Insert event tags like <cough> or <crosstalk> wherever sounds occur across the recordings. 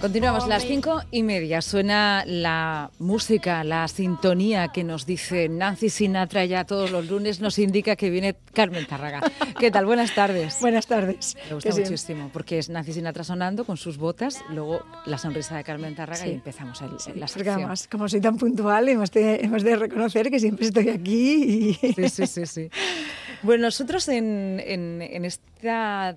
Continuamos las cinco y media. Suena la música, la sintonía que nos dice Nancy Sinatra ya todos los lunes nos indica que viene Carmen Tarraga. ¿Qué tal? Buenas tardes. <laughs> Buenas tardes. Me gusta muchísimo porque es Nancy Sinatra sonando con sus botas, luego la sonrisa de Carmen Tarraga y empezamos el, la sección. como soy tan puntual, hemos de, hemos de reconocer que siempre estoy aquí. Y... Sí, sí, sí, sí. <laughs> Bueno, nosotros en, en, en esta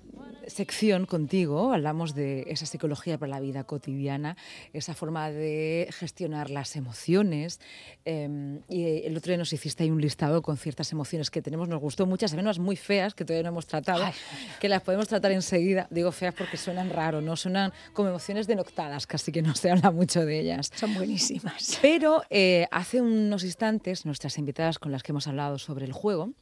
sección contigo hablamos de esa psicología para la vida cotidiana, esa forma de gestionar las emociones. Em, y el otro día nos hiciste ahí un listado con ciertas emociones que tenemos, nos gustó muchas, menos muy feas que todavía no hemos tratado, que las podemos tratar enseguida. Digo feas porque suenan raro, no suenan como emociones denoctadas, casi que no se habla mucho de ellas. Son buenísimas. Pero eh, hace unos instantes, nuestras invitadas con las que hemos hablado sobre el juego,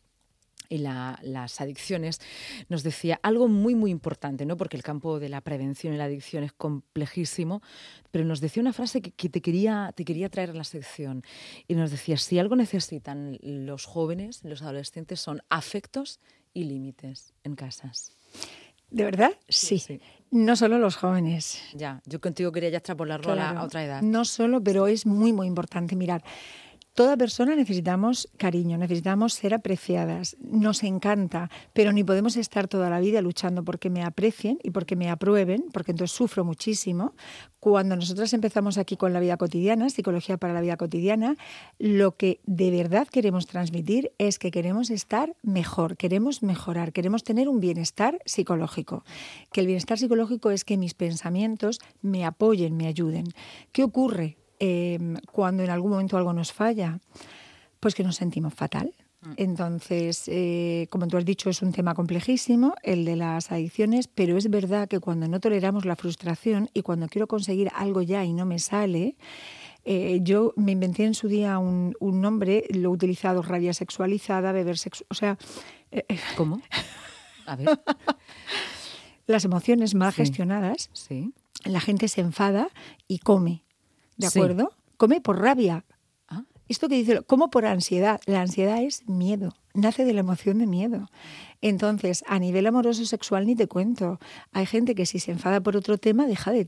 y las adicciones, nos decía algo muy, muy importante, ¿no? porque el campo de la prevención y la adicción es complejísimo, pero nos decía una frase que, te, quería, te quería traer a la sección y nos decía, si algo necesitan los jóvenes, los adolescentes, son afectos y límites en casas. ¿De verdad? Sí. No solo los jóvenes. Ya, yo contigo quería ya extrapolarlo claro, a otra edad. No solo, pero es muy, muy importante. Mirar, Toda persona necesitamos cariño, necesitamos ser apreciadas. Nos encanta, pero ni podemos estar toda la vida luchando porque me aprecien y porque me aprueben, porque entonces sufro muchísimo. Cuando nosotros empezamos aquí con la vida cotidiana, psicología para la vida cotidiana, lo que de verdad queremos transmitir es que queremos estar mejor, queremos mejorar, queremos tener un bienestar psicológico. Que el bienestar psicológico es que mis pensamientos me apoyen, me ayuden. ¿Qué ocurre? Em, cuando en algún momento algo nos falla, pues que nos sentimos fatal. Mm. Entonces, eh, como tú has dicho, es un tema complejísimo, el de las adicciones, pero es verdad que cuando no toleramos la frustración y cuando quiero conseguir algo ya y no me sale, eh, yo me inventé en su día un, nombre, lo he utilizado, rabia sexualizada, beber sexual, o sea... Eh, ¿Cómo? A ver. <laughs> Las emociones mal gestionadas, sí. la gente se enfada y come. ¿De acuerdo? Come por rabia. Ah. Esto que dice, como por ansiedad. La ansiedad es miedo, nace de la emoción de miedo. Entonces, a nivel amoroso sexual ni te cuento. Hay gente que si se enfada por otro tema deja de,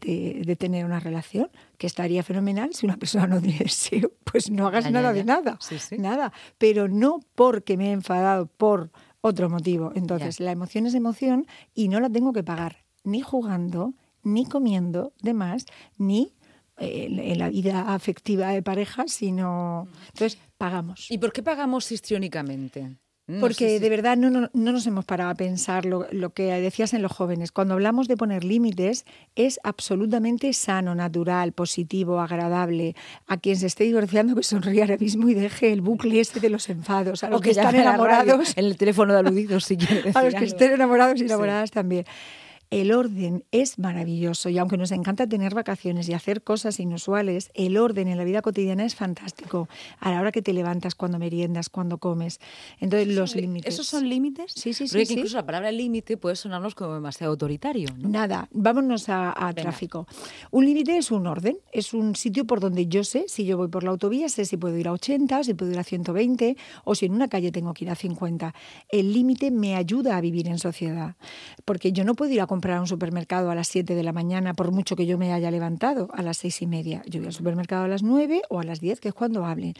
tener una relación, que estaría fenomenal si una persona no tiene deseo. <laughs> Pues no hagas nada de nada. Nada. Pero no porque me he enfadado por otro motivo. Entonces, la emoción es emoción y no la tengo que pagar ni jugando, ni comiendo de más, ni en, la vida afectiva de pareja, sino... Entonces, pagamos. ¿Y por qué pagamos histriónicamente? Porque de verdad no, no, nos hemos parado a pensar lo, lo, que decías en los jóvenes. Cuando hablamos de poner límites, es absolutamente sano, natural, positivo, agradable. A quien se esté divorciando, que sonríe ahora mismo y deje el bucle este de los enfados. A los que, están enamorados. En el teléfono de aludidos, si <laughs> quiere A los que estén enamorados y enamoradas también el orden es maravilloso y aunque nos encanta tener vacaciones y hacer cosas inusuales, el orden en la vida cotidiana es fantástico. A la hora que te levantas, cuando meriendas, cuando comes. Entonces, los límites. ¿Esos son límites? Sí, sí, sí. Porque incluso la palabra límite puede sonarnos como demasiado autoritario. Nada, vámonos a, tráfico. Un límite es un orden, es un sitio por donde yo sé, si yo voy por la autovía, sé si puedo ir a 80, si puedo ir a 120 o si en una calle tengo que ir a 50. El límite me ayuda a vivir en sociedad, porque yo no puedo ir a comprar a un supermercado a las 7 de la mañana, por mucho que yo me haya levantado, a las seis y media. Yo voy al supermercado a las 9 o a las 10, que es cuando hablen.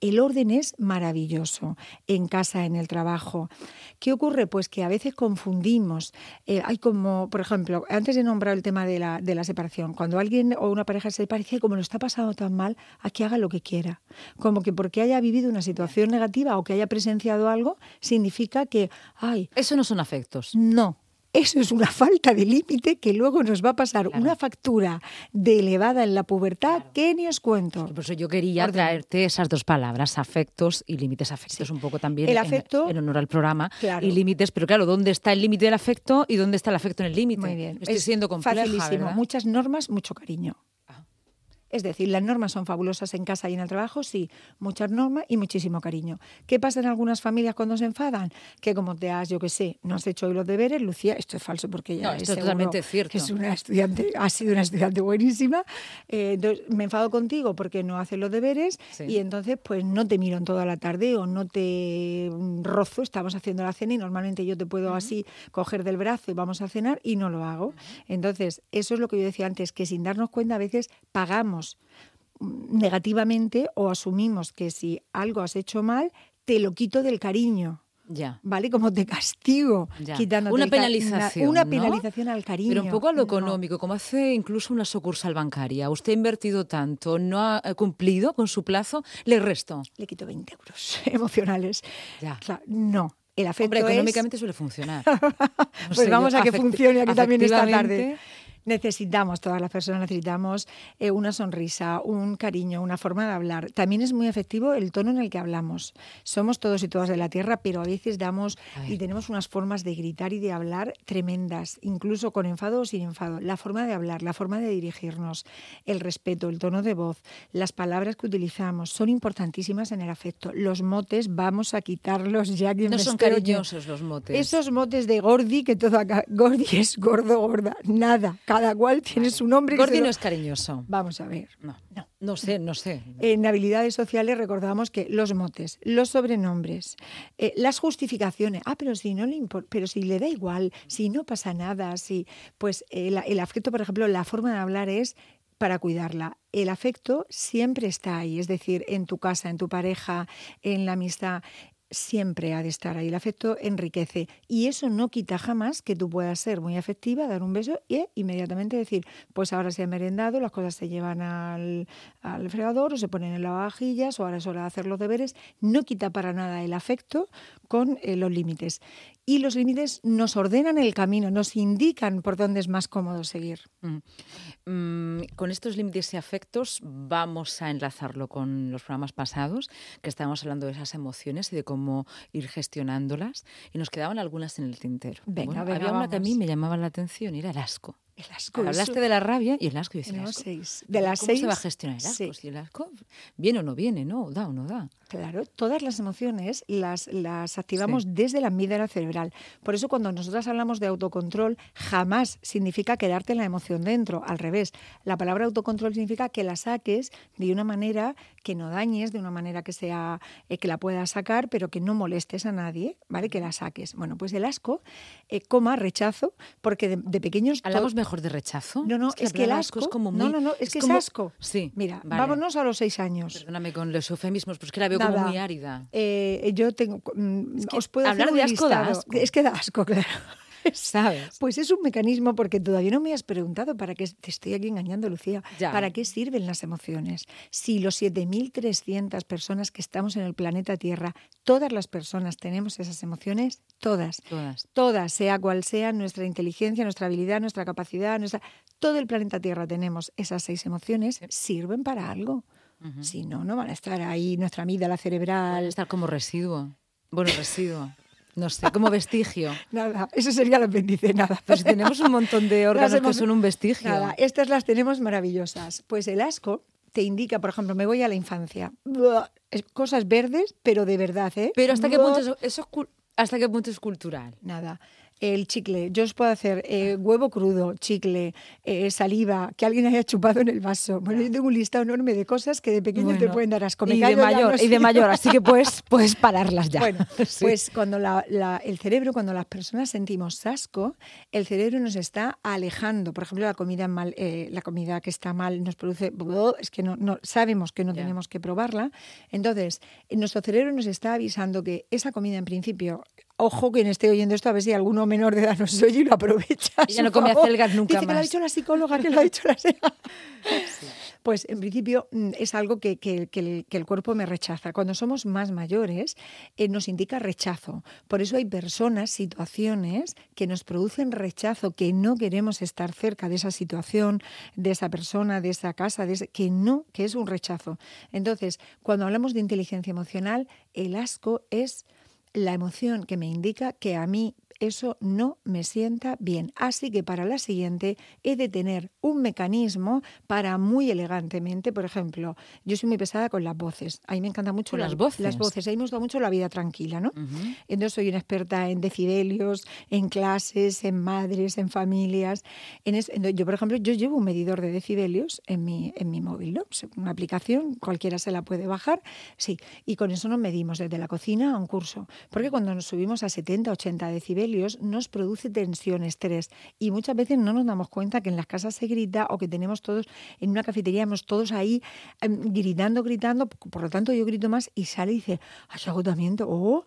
El orden es maravilloso, en casa, en el trabajo. ¿Qué ocurre? Pues que a veces confundimos. Eh, hay como, por ejemplo, antes de nombrar el tema de la, de la separación, cuando alguien o una pareja se parece como lo está pasando tan mal, a que haga lo que quiera. Como que porque haya vivido una situación negativa o que haya presenciado algo, significa que, ay... Eso no son afectos. No, eso es una falta de límite que luego nos va a pasar una factura de elevada en la pubertad que ni os cuento. Por eso yo quería traerte esas dos palabras, afectos y límites afectos, un poco también el afecto, en, honor al programa. Y límites, pero claro, ¿dónde está el límite del afecto y dónde está el afecto en el límite? Muy bien. Estoy siendo compleja, Facilísimo. Muchas normas, mucho cariño. Es decir, las normas son fabulosas en casa y en el trabajo, sí, muchas normas y muchísimo cariño. ¿Qué pasa en algunas familias cuando se enfadan? Que como te has, yo qué sé, no has hecho hoy los deberes, Lucía, esto es falso porque ya no, es totalmente cierto. que es una estudiante, ha sido una estudiante buenísima. Eh, entonces, me enfado contigo porque no haces los deberes y entonces pues no te miro en toda la tarde o no te rozo, estamos haciendo la cena y normalmente yo te puedo así coger del brazo y vamos a cenar y no lo hago. Entonces, eso es lo que yo decía antes, que sin darnos cuenta a veces pagamos negativamente o asumimos que si algo has hecho mal, te lo quito del cariño. Ya. ¿Vale? Como te castigo, una penalización. Una, penalización al cariño. Pero un poco a lo económico, como hace incluso una sucursal bancaria. Usted ha invertido tanto, no ha cumplido con su plazo, le resto. Le quito 20 euros <laughs> emocionales. Ya. no. El afecto Hombre, económicamente suele funcionar. <laughs> pues vamos a que funcione aquí también esta tarde necesitamos, todas las personas necesitamos eh, una sonrisa, un cariño, una forma de hablar. También es muy efectivo el tono en el que hablamos. Somos todos y todas de la tierra, pero a veces damos y tenemos unas formas de gritar y de hablar tremendas, incluso con enfado o sin enfado. La forma de hablar, la forma de dirigirnos, el respeto, el tono de voz, las palabras que utilizamos son importantísimas en el afecto. Los motes vamos a quitarlos ya que no son cariñosos los motes. Esos motes de Gordi que todo acá Gordi es gordo gorda, nada cada cual tiene su nombre. Gordi no es cariñoso. Vamos a ver. No, no, no sé, no sé. En habilidades sociales recordamos que los motes, los sobrenombres, eh, las justificaciones. Ah, pero si no le pero si le da igual, si no pasa nada, si pues el, el afecto, por ejemplo, la forma de hablar es para cuidarla. El afecto siempre está ahí, es decir, en tu casa, en tu pareja, en la amistad siempre ha de estar ahí. El afecto enriquece y eso no quita jamás que tú puedas ser muy afectiva, dar un beso y inmediatamente decir, pues ahora se ha merendado, las cosas se llevan al, al fregador o se ponen en lavavajillas o ahora es hora de hacer los deberes. No quita para nada el afecto con eh, los límites. Y los límites nos ordenan el camino, nos indican por dónde es más cómodo seguir. Mm. Mm, con estos límites y afectos vamos a enlazarlo con los programas pasados, que estábamos hablando de esas emociones y de cómo ir gestionándolas. Y nos quedaban algunas en el tintero. Venga, había una que a mí me llamaba la atención era el asco. El asco. Hablaste de la rabia y el asco. Y el asco. Seis. De las ¿Cómo seis, se va a gestionar el asco? Si el asco viene o no viene, ¿no? Da o no da. Claro, todas las emociones las, las activamos desde la amígdala cerebral. Por eso cuando nosotras hablamos de autocontrol, jamás significa quedarte en la emoción dentro. Al revés, la palabra autocontrol significa que la saques de una manera que no dañes, de una manera que sea eh, que la puedas sacar, pero que no molestes a nadie, ¿vale? Que la saques. Bueno, pues el asco, eh, coma, rechazo, porque de, pequeños... Hablamos mejor de rechazo. No, no, es que, el asco, es como muy... No, no, no, es, que es asco. Sí. Mira, vámonos a los seis años. Perdóname con los eufemismos, pues que la veo como muy árida. Eh, yo tengo. Mm, os puedo hablar de asco, da asco. Es que da asco, <laughs> claro. <laughs> ¿Sabes? Pues es un mecanismo porque todavía no me has preguntado para qué te estoy aquí engañando, Lucía. ¿Para qué sirven las emociones? Si los 7.300 personas que estamos en el planeta Tierra, todas las personas tenemos esas emociones, todas, todas, todas, sea cual sea nuestra inteligencia, nuestra habilidad, nuestra capacidad, nuestra, todo el planeta Tierra tenemos esas seis emociones, sirven para algo. Si no, no van a estar ahí nuestra la cerebral. Van a estar como residuo. Bueno, residuo. No sé, como vestigio. <laughs> nada, eso sería el apéndice, nada. Pues tenemos un montón de <laughs> órganos que son un vestigio. Nada, estas las tenemos maravillosas. Pues el asco te indica, por ejemplo, me voy a la infancia. Cosas verdes, pero de verdad, ¿eh? Pero ¿hasta qué punto eso, hasta qué punto es cultural? Nada el chicle. Yo os puedo hacer eh, huevo crudo, chicle, eh, saliva, que alguien haya chupado en el vaso. Bueno, yo tengo un listado enorme de cosas que de pequeño te pueden dar asco. y de mayor, y de mayor, así que puedes, <laughs> puedes pararlas ya. Bueno, <laughs> pues cuando el cerebro, cuando las personas sentimos asco, el cerebro nos está alejando. Por ejemplo, la comida mal, eh, la comida que está mal nos produce, es que no, no sabemos que no tenemos que probarla. Entonces, nuestro cerebro nos está avisando que esa comida en principio ojo quien esté oyendo esto, a ver si alguno menor de edad nos oye y lo aprovecha. Y ya no come acelgas nunca Dice más. que lo ha dicho la psicóloga, que lo ha dicho la psicóloga. Pues en principio mm, es algo que, el, cuerpo me rechaza. Cuando somos más mayores eh, nos indica rechazo. Por eso hay personas, situaciones que nos producen rechazo, que no queremos estar cerca de esa situación, de esa persona, de esa casa, de que no, que es un rechazo. Entonces, cuando hablamos de inteligencia emocional, el asco es la emoción que me indica que a mí eso no me sienta bien. Así que para la siguiente he de tener un mecanismo para muy elegantemente, por ejemplo, yo soy muy pesada con las voces. A mí me encanta mucho las voces. Las voces. A mí me gusta mucho la vida tranquila, ¿no? Entonces soy una experta en decibelios, en clases, en madres, en familias. En yo, por ejemplo, yo llevo un medidor de decibelios en mi, en mi móvil, ¿no? Una aplicación, cualquiera se la puede bajar, sí. Y con eso nos medimos desde la cocina a un curso. Porque cuando nos subimos a 70, 80 decibelios, nos produce tensión, estrés. Y muchas veces no nos damos cuenta que en las casas se grita o que tenemos todos, en una cafetería, hemos todos ahí em, gritando, gritando. Por lo tanto, yo grito más y sale y dice, ¡ay, agotamiento! ¡Oh!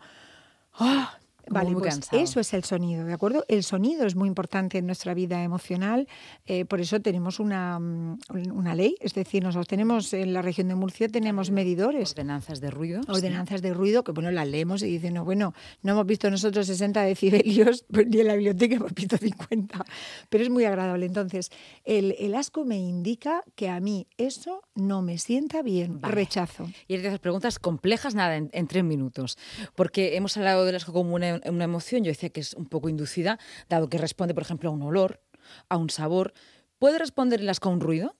¡Oh! Vale, pues eso es el sonido, ¿de acuerdo? El sonido es muy importante en nuestra vida emocional, eh, por eso tenemos una, mm, una, ley, es decir, nosotros tenemos en la región de Murcia tenemos medidores. Ordenanzas de ruido. Ordenanzas de ruido, que bueno, las leemos y dicen, no, bueno, no hemos visto nosotros 60 decibelios, <laughs> pues ni en la biblioteca hemos visto 50, pero es muy agradable. Entonces, el, el asco me indica que a mí eso no me sienta bien, rechazo. Y esas preguntas complejas, nada, en, en, tres minutos, porque hemos hablado del asco como una una emoción, yo decía que es un poco inducida, dado que responde, por ejemplo, a un olor, a un sabor. ¿Puede responderlas con un ruido?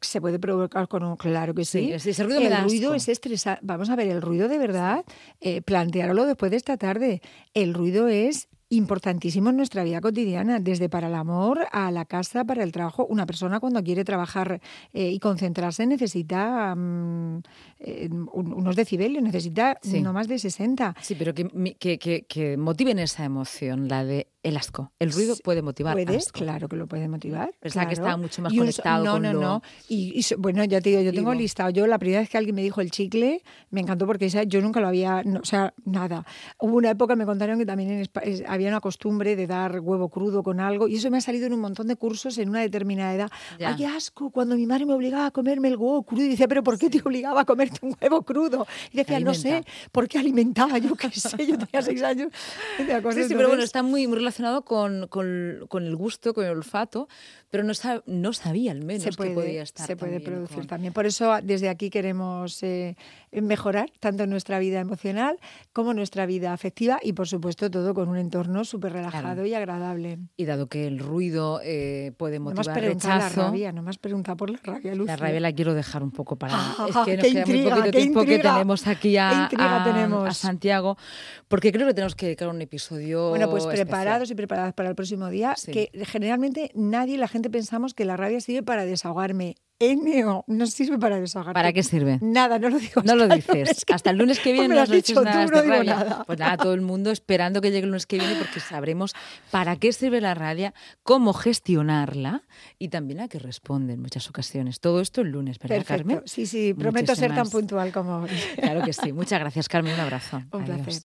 se puede provocar con un claro que sí. ese ruido el ruido es estresante. Vamos a ver, el ruido de verdad, eh, plantearlo después de esta tarde. El ruido es importantísimo en nuestra vida cotidiana, desde para el amor a la casa, para el trabajo. Una persona cuando quiere trabajar eh, y concentrarse necesita mm, unos decibelios, necesita no más de 60. Sí, pero que, que, que, motiven esa emoción, la de el asco. El ruido puede motivar ¿Puede? Claro que lo puede motivar. Pensaba que estaba mucho más conectado no, con no, no. Y, bueno, ya te digo, yo tengo listado. Yo la primera vez que alguien me dijo el chicle, me encantó porque yo nunca lo había, o sea, nada. Hubo una época, me contaron que también en había una costumbre de dar huevo crudo con algo y eso me ha salido en un montón de cursos en una determinada edad. ¡Ay, qué asco! Cuando mi madre me obligaba a comerme el huevo crudo y decía, ¿pero por qué te obligaba a comerte un huevo crudo? Y decía, no sé, ¿por qué alimentaba? Yo qué sé, yo tenía seis años. Sí, sí, pero bueno, está muy, muy relacionado con con, el gusto, con el olfato, pero no, no sabía al menos que podía estar. Se puede producir también. Por eso desde aquí queremos eh, mejorar tanto nuestra vida emocional como nuestra vida afectiva y por supuesto todo con un entorno súper relajado y agradable. Y dado que el ruido eh, puede motivar no rechazo... La rabia, no me has preguntado por la rabia, La rabia la quiero dejar un poco para... es que nos queda muy poquito tiempo que tenemos aquí a, a, Santiago, porque creo que tenemos que dedicar un episodio Bueno, pues preparados y preparadas para el próximo día, que generalmente nadie, la gente pensamos que la rabia sirve para desahogarme. N no sirve para desahogar. ¿Para qué sirve? Nada, no lo digo. No lo dices. Hasta el lunes que <laughs> viene no has dicho nada, tú, no digo nada. Pues nada, todo el mundo esperando que llegue el lunes que viene porque sabremos para qué sirve la rabia, cómo gestionarla y también a qué responde en muchas ocasiones. Todo esto el lunes, ¿verdad, Carmen? Sí, sí, prometo ser tan puntual como hoy. Claro que sí. Muchas gracias, Carmen. Un abrazo. Un placer.